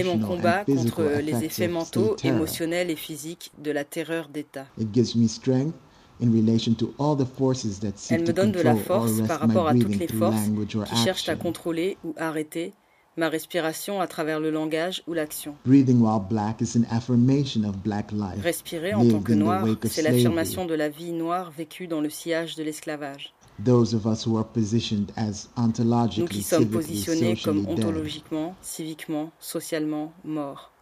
mon combat contre les effets mentaux, émotionnels et physiques de la terreur d'État. Elle me donne de la force par rapport à toutes les forces qui cherchent à contrôler ou arrêter ma respiration à travers le langage ou l'action. Respirer en tant que noir, c'est l'affirmation de la vie noire vécue dans le sillage de l'esclavage. Nous qui sommes positionnés comme ontologiquement, civiquement, socialement morts.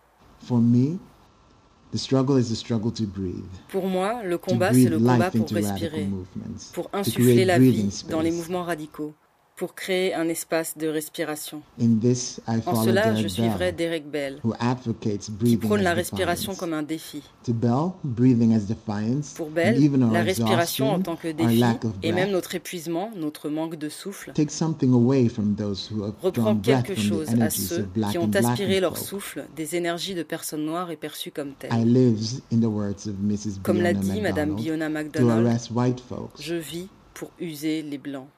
Pour moi, le combat, c'est le combat pour respirer, pour insuffler la vie dans les mouvements radicaux pour créer un espace de respiration. en cela, je suivrai Derek Bell, qui prône la respiration comme un défi. Pour Bell, la respiration en tant que défi, et même notre épuisement, notre manque de souffle, reprend quelque chose à ceux qui ont aspiré leur souffle des énergies de personnes noires et perçues comme telles. Comme l'a dit Madame Biona MacDonald, je vis pour user les blancs.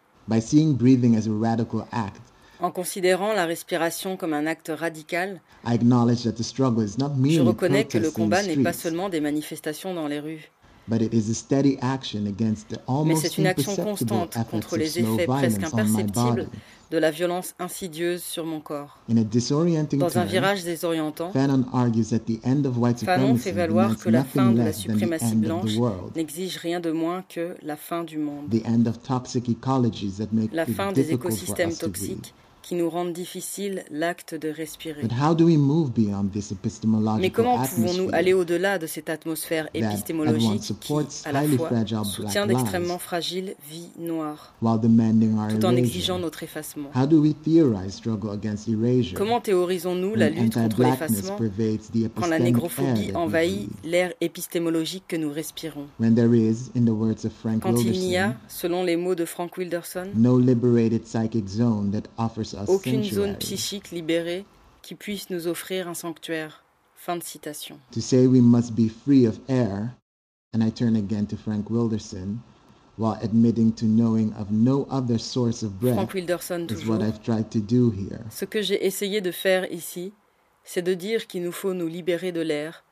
En considérant la respiration comme un acte radical, je reconnais que le combat n'est pas seulement des manifestations dans les rues. Mais c'est une action constante contre les effets presque imperceptibles de la violence insidieuse sur mon corps. Dans un virage désorientant, Fanon fait valoir que la fin de la suprématie blanche n'exige rien de moins que la fin du monde. La fin des écosystèmes toxiques qui nous rendent difficile l'acte de respirer. Mais comment pouvons-nous aller au-delà de cette atmosphère épistémologique qui, à la fois, soutient d'extrêmement fragiles vies noires, tout en exigeant notre effacement? Comment théorisons-nous la lutte contre l'effacement quand la négrophobie envahit l'air épistémologique que nous respirons? Quand il n'y a, selon les mots de Frank Wilderson, aucune zone psychique libérée qui puisse nous offrir un sanctuaire. Fin de citation. To say we must be free of air, and I turn again to Frank Wilderson, while admitting to knowing of no other source of breath, Frank Wilderson, is what I've tried to do here. Ce que j'ai essayé de faire ici, c'est de dire qu'il nous faut nous libérer de l'air,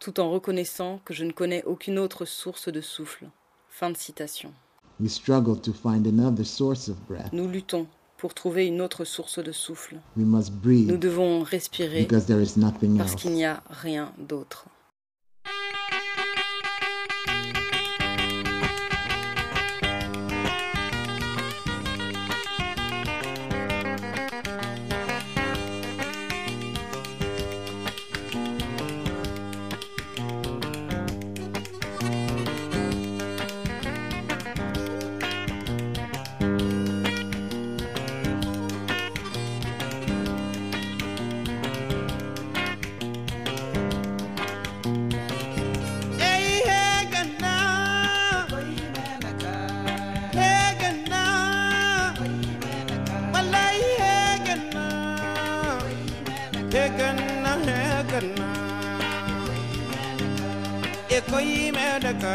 tout en reconnaissant que je ne connais aucune autre source de souffle. Fin de citation. We struggle to find another source of breath. Nous luttons pour trouver une autre source de souffle. Nous devons respirer parce qu'il n'y a rien d'autre.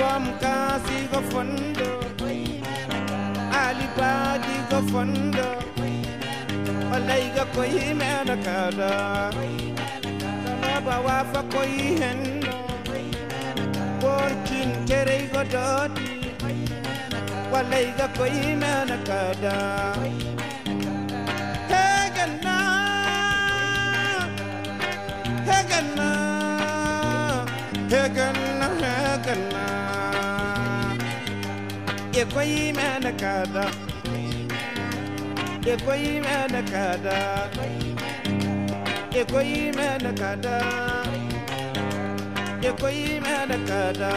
Bamka sigo fondo Aliba digo fondo Olaiga koi mena kada Baba wafa koi hendo. Borkin kere go dodi Walaiga koi mena kada Hegana Hegana Hegana Hegana ye koyi mana kada ye koyi mana kada ye koyi mana kada ye koyi mana kada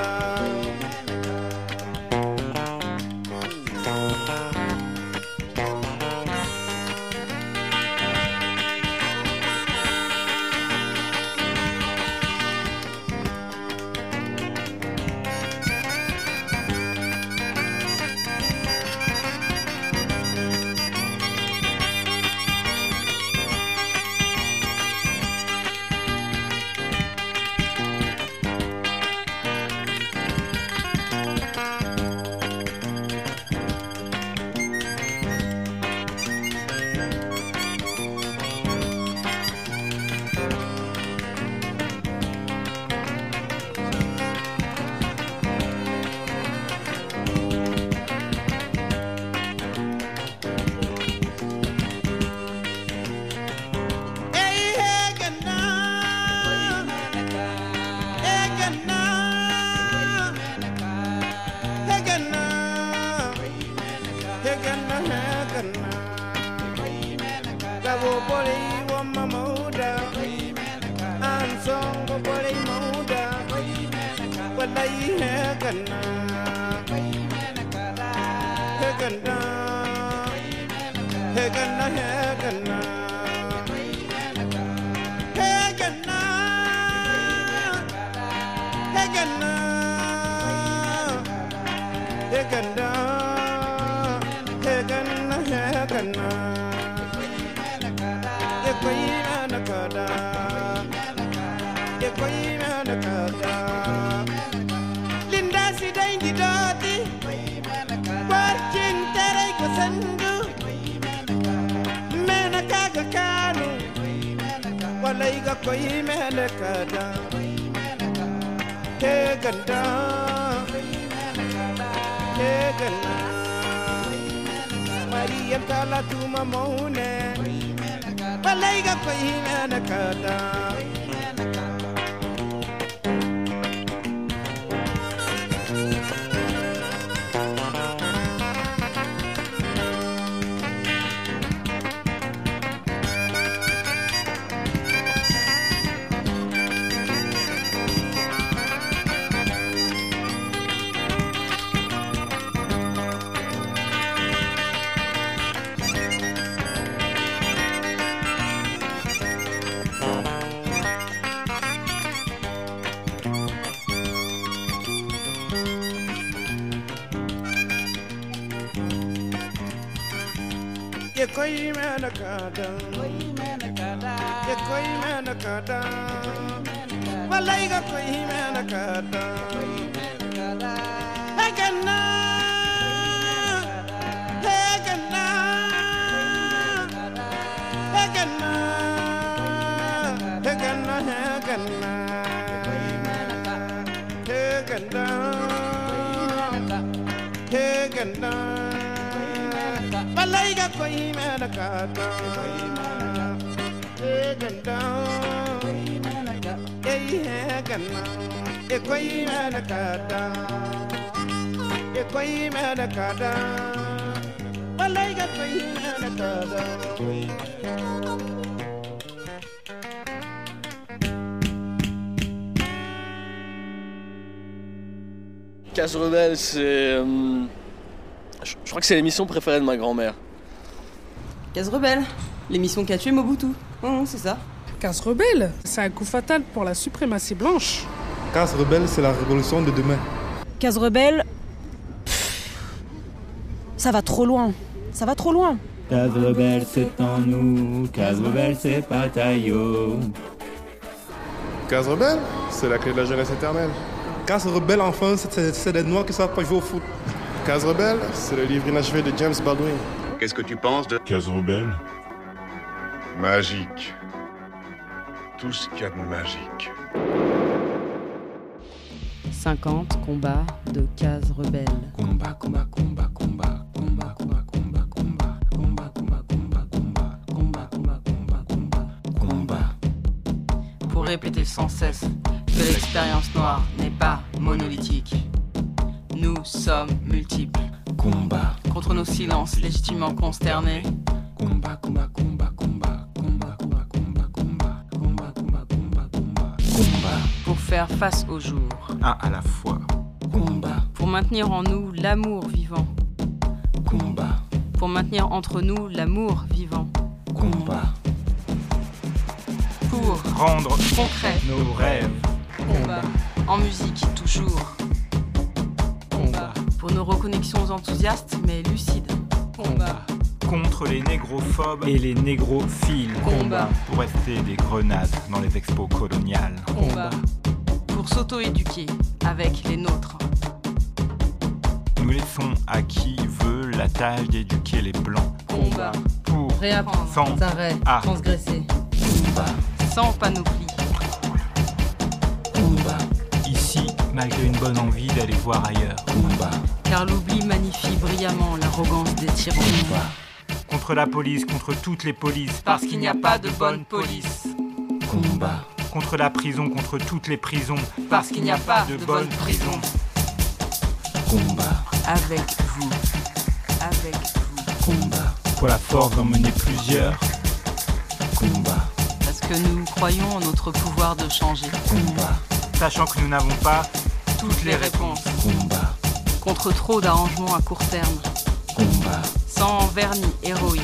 kada koi mena kada ye koi mena kada walai ga koi mena hey ganna hey ganna hey ganna Casse Rebelle, c'est. Euh, je crois que c'est l'émission préférée de ma grand-mère. Case Rebelle, l'émission qui a tué Mobutu. Hum, c'est ça. Casse rebelle, c'est un coup fatal pour la suprématie blanche. Casse rebelle, c'est la révolution de demain. Case rebelle. Ça va trop loin. Ça va trop loin. Case rebelle, c'est en nous. Case rebelle, c'est pas taillot. Case rebelle, c'est la clé de la jeunesse éternelle. Case rebelle, enfin, c'est- c'est des noirs qui savent pas jouer au foot. Case rebelle, c'est le livre inachevé de James Baldwin. Qu'est-ce que tu penses de Case rebelle magique Tout ce qu'il y a de magique. 50 combats de cases rebelles. Combat, combat, combat, combat, combat, combat, combat, combat, combat, combat, combat, combat, combat, combat, combat, combat, combat. Pour répéter sans cesse que l'expérience noire n'est pas monolithique. Nous sommes multiples. Combat. Contre nos silences légitimement consternés. Combat, combat, combat, combat, combat, combat, combat, combat, combat, combat, combat, combat, combat. Pour faire face au jour. Un à la fois. Combat, Pour maintenir en nous l'amour vivant. combat, Pour maintenir entre nous l'amour vivant. combat. Pour Rendre concret nos rêves. Combat. En musique, toujours. Pour nos reconnexions enthousiastes mais lucides. Combat. Contre les négrophobes et les négrophiles. Combat. Pour rester des grenades dans les expos coloniales. Combat. Pour s'auto-éduquer avec les nôtres. Nous laissons à qui veut la tâche d'éduquer les blancs. Combat. Pour Réapprendre. sans Arrêt. ah. Transgresser. Combat. Sans panoplie. Malgré une bonne envie d'aller voir ailleurs. Combat. Car l'oubli magnifie brillamment l'arrogance des tyrans. Contre la police, contre toutes les polices. Parce qu'il n'y a pas de bonne police. Combat. Contre la prison, contre toutes les prisons. Parce qu'il n'y a pas de bonne prison. Combat. Avec vous. Avec vous. Combat. Pour la force d'emmener plusieurs. Combat. Parce que nous croyons en notre pouvoir de changer. Combat. Sachant que nous n'avons pas Toutes les réponses. Combat. Contre trop d'arrangements à court terme. Combat. Sans vernis héroïque.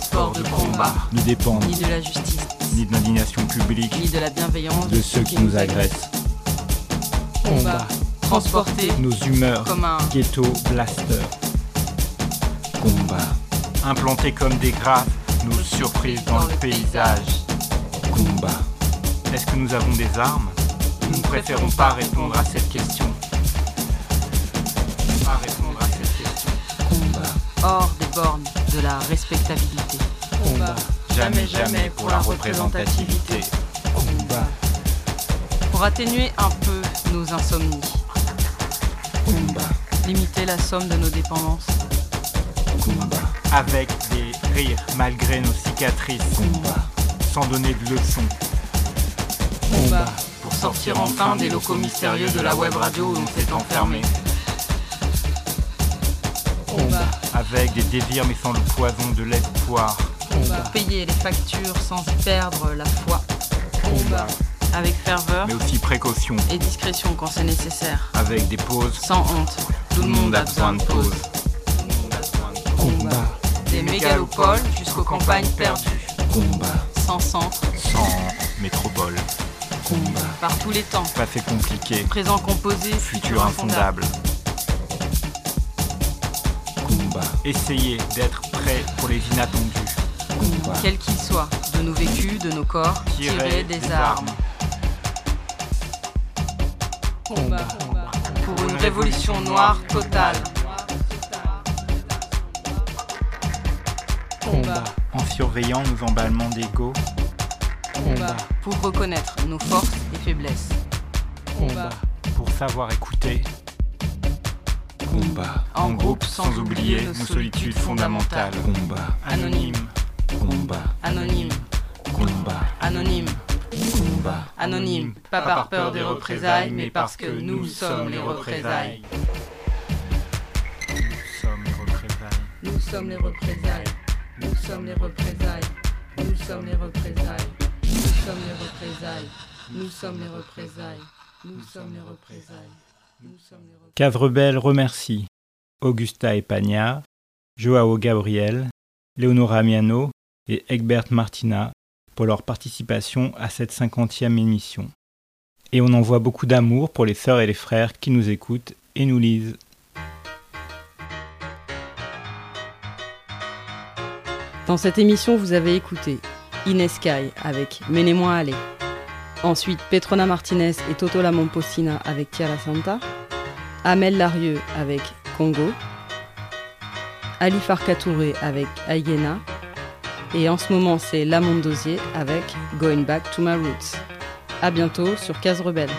Sport de combat. Ne dépend Ni de la justice. ni de l'indignation publique. Ni de la bienveillance de ceux qui nous agressent. Combat. Transporter. Nos humeurs. Comme un Ghetto blaster. Combat. Implantés comme des graphes, nos surprises dans le paysage. Combat. Est-ce que nous avons des armes? Nous ne préférons pas répondre à cette question. Pas répondre à cette question. hors des bornes de la respectabilité. Combat. jamais, jamais pour la représentativité. Combat. Pour atténuer un peu nos insomnies. Combat. Limiter la somme de nos dépendances. Combat. Avec des rires malgré nos cicatrices. Combat. Sans donner de leçons. Combat. Sortir enfin des locaux mystérieux de la web radio où on s'est enfermé. Combat. Avec des désirs mais sans le poison de l'espoir. Pour payer les factures sans perdre la foi. Combat. Avec ferveur. Mais aussi précaution. Et discrétion quand c'est nécessaire. Avec des pauses. Sans honte. Tout le monde a besoin de pauses. Combat. Des mégalopoles jusqu'aux campagnes perdues. Combat. Sans centre. Sans métropole. Combat. Par tous les temps. Passé compliqué. Présent composé. Futur infondable. Combat. Essayez d'être prêt pour les inattendus. Combat. Quels qu'ils soient, de nos vécus, de nos corps, tirer, des, armes. Combat. Pour une révolution noire totale. Combat. En surveillant nos emballements d'ego. Combat. Pour reconnaître nos forces et faiblesses. Combat. Pour savoir écouter. Combat. En, groupe, sans, oublier nos solitudes fondamentales. Combat. Anonyme. Combat. Anonyme. Combat. Anonyme. Combat. Anonyme. Pas par peur des représailles, mais parce que nous sommes les représailles. Nous sommes les représailles. Nous sommes les représailles. Nous sommes les représailles. Nous sommes les représailles. Nous sommes les représailles. Nous sommes les représailles. Nous sommes les représailles. Cadrebel remercie Augusta Epagna, Joao Gabriel, Leonora Miano et Egbert Martina pour leur participation à cette cinquantième émission. Et on envoie beaucoup d'amour pour les sœurs et les frères qui nous écoutent et nous lisent. Dans cette émission, vous avez écouté Ineskai avec Menez-moi aller. Ensuite, Petrona Martinez et Toto La Momposina avec Chiara Santa. Amel Larieux avec Congo. Ali Farka Touré avec Aigena. Et en ce moment, c'est Lamont Dosier avec Going Back to My Roots. A bientôt sur Case Rebelle.